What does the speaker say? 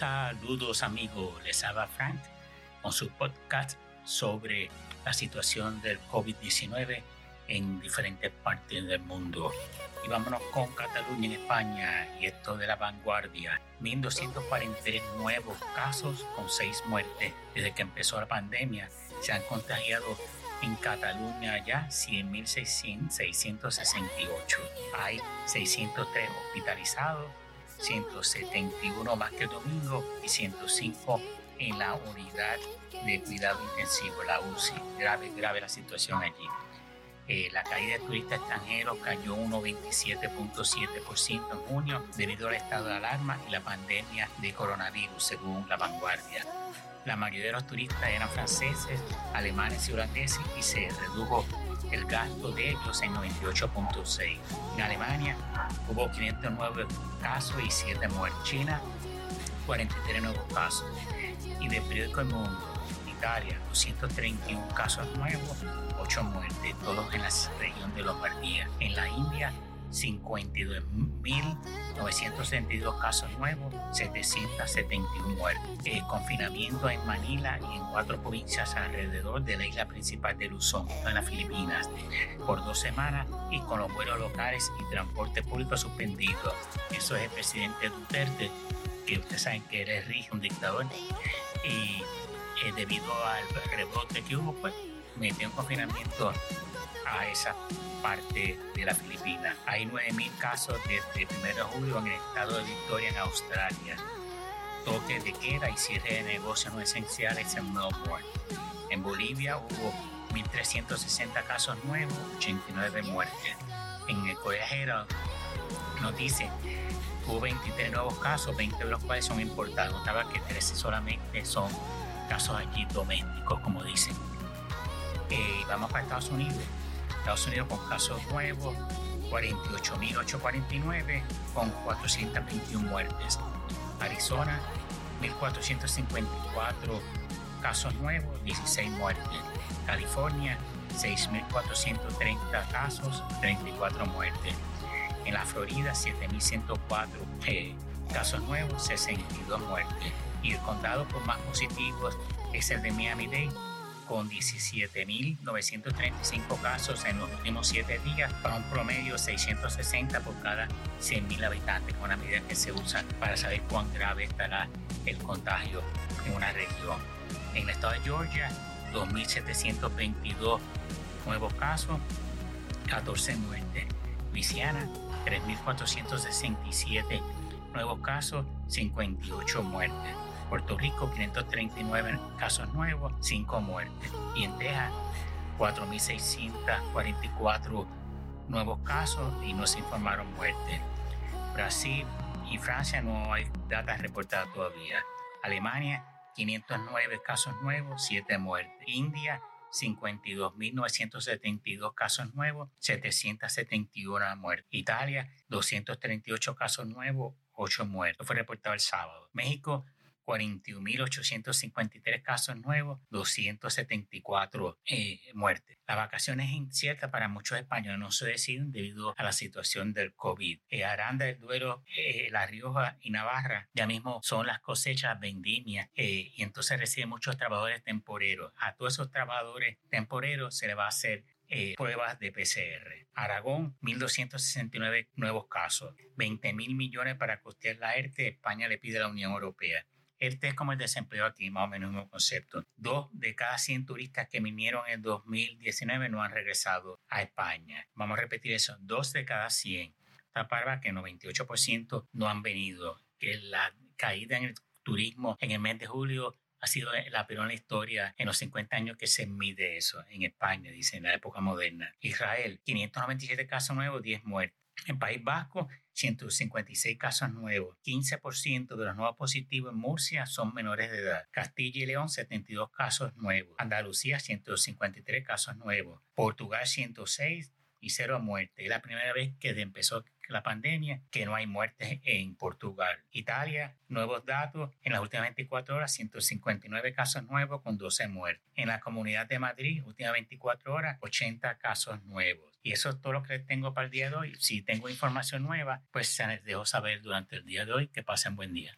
Saludos amigos, les habla Frank con su podcast sobre la situación del COVID-19 en diferentes partes del mundo. Y vámonos con Cataluña en España y esto de la vanguardia. 1.243 nuevos casos con 6 muertes desde que empezó la pandemia. Se han contagiado en Cataluña ya 100.668. Hay 603 hospitalizados 171 más que el domingo y 105 en la unidad de cuidado intensivo, la UCI. Grave, grave la situación allí. Eh, la caída de turistas extranjeros cayó un 97.7% en junio debido al estado de alarma y la pandemia de coronavirus, según la vanguardia. La mayoría de los turistas eran franceses, alemanes y holandeses y se redujo el gasto de ellos en 98.6. En Alemania hubo 509 casos y 7 muertes. China, 43 nuevos casos. Y de periódico El Mundo, Italia, 231 casos nuevos, 8 muertes, todos en la región de Lombardía. En la India, 52.962 casos nuevos, 771 muertes. El confinamiento en Manila y en cuatro provincias alrededor de la isla principal de Luzón, en las Filipinas, por dos semanas y con los vuelos locales y transporte público suspendido. Eso es el presidente Duterte, que ustedes saben que él rígido, un dictador, y debido al rebote que hubo, pues metió un confinamiento a esa parte de la Filipinas. Hay 9.000 casos desde el 1 de julio en el estado de Victoria, en Australia. Toque de queda y cierre de negocios no esenciales en Melbourne. En Bolivia hubo 1.360 casos nuevos, 89 muertes. En el Colegio nos dice hubo 23 nuevos casos, 20 de los cuales son importados. Notaba que 13 solamente son casos allí domésticos, como dicen. Eh, vamos para Estados Unidos Estados Unidos con casos nuevos, 48.849 con 421 muertes. Arizona, 1.454 casos nuevos, 16 muertes. California, 6.430 casos, 34 muertes. En la Florida, 7.104 eh, casos nuevos, 62 muertes. Y el condado con más positivos es el de Miami-Dade, con 17.935 casos en los últimos 7 días para un promedio de 660 por cada 100.000 habitantes, una medida que se usa para saber cuán grave estará el contagio en una región. En el estado de Georgia, 2.722 nuevos casos, 14 muertes. Luisiana, 3.467 nuevos casos, 58 muertes. Puerto Rico 539 casos nuevos, 5 muertes. Y en Texas 4.644 nuevos casos y no se informaron muertes. Brasil y Francia no hay datos reportadas todavía. Alemania 509 casos nuevos, 7 muertes. India 52.972 casos nuevos, 771 muertes. Italia, 238 casos nuevos, 8 muertos. Fue reportado el sábado. México, 41.853 casos nuevos, 274 eh, muertes. Las vacaciones inciertas para muchos españoles no se deciden debido a la situación del COVID. Eh, Aranda, el Duero, eh, La Rioja y Navarra ya mismo son las cosechas vendimias y entonces reciben muchos trabajadores temporeros. A todos esos trabajadores temporeros se les va a hacer pruebas de PCR. Aragón, 1.269 nuevos casos, 20 mil millones para costear la ERTE. España le pide a la Unión Europea. Este es como el desempleo aquí, más o menos el mismo concepto. Dos de cada 100 turistas que vinieron en 2019 no han regresado a España. Vamos a repetir eso, dos de cada 100. Esta parva que el 98% no han venido, que la caída en el turismo en el mes de julio ha sido la peor en la historia en los 50 años que se mide eso en España, dice en la época moderna. Israel, 597 casos nuevos, 10 muertos. En País Vasco, 156 casos nuevos. 15% de los nuevos positivos en Murcia son menores de edad. Castilla y León, 72 casos nuevos. Andalucía, 153 casos nuevos. Portugal, 106 y cero muertes. Es la primera vez que empezó la pandemia que no hay muertes en Portugal. Italia, nuevos datos, en las últimas 24 horas 159 casos nuevos con 12 muertes. En la Comunidad de Madrid, últimas 24 horas 80 casos nuevos. Y eso es todo lo que tengo para el día de hoy. Si tengo información nueva, pues se les dejo saber durante el día de hoy. Que pasen buen día.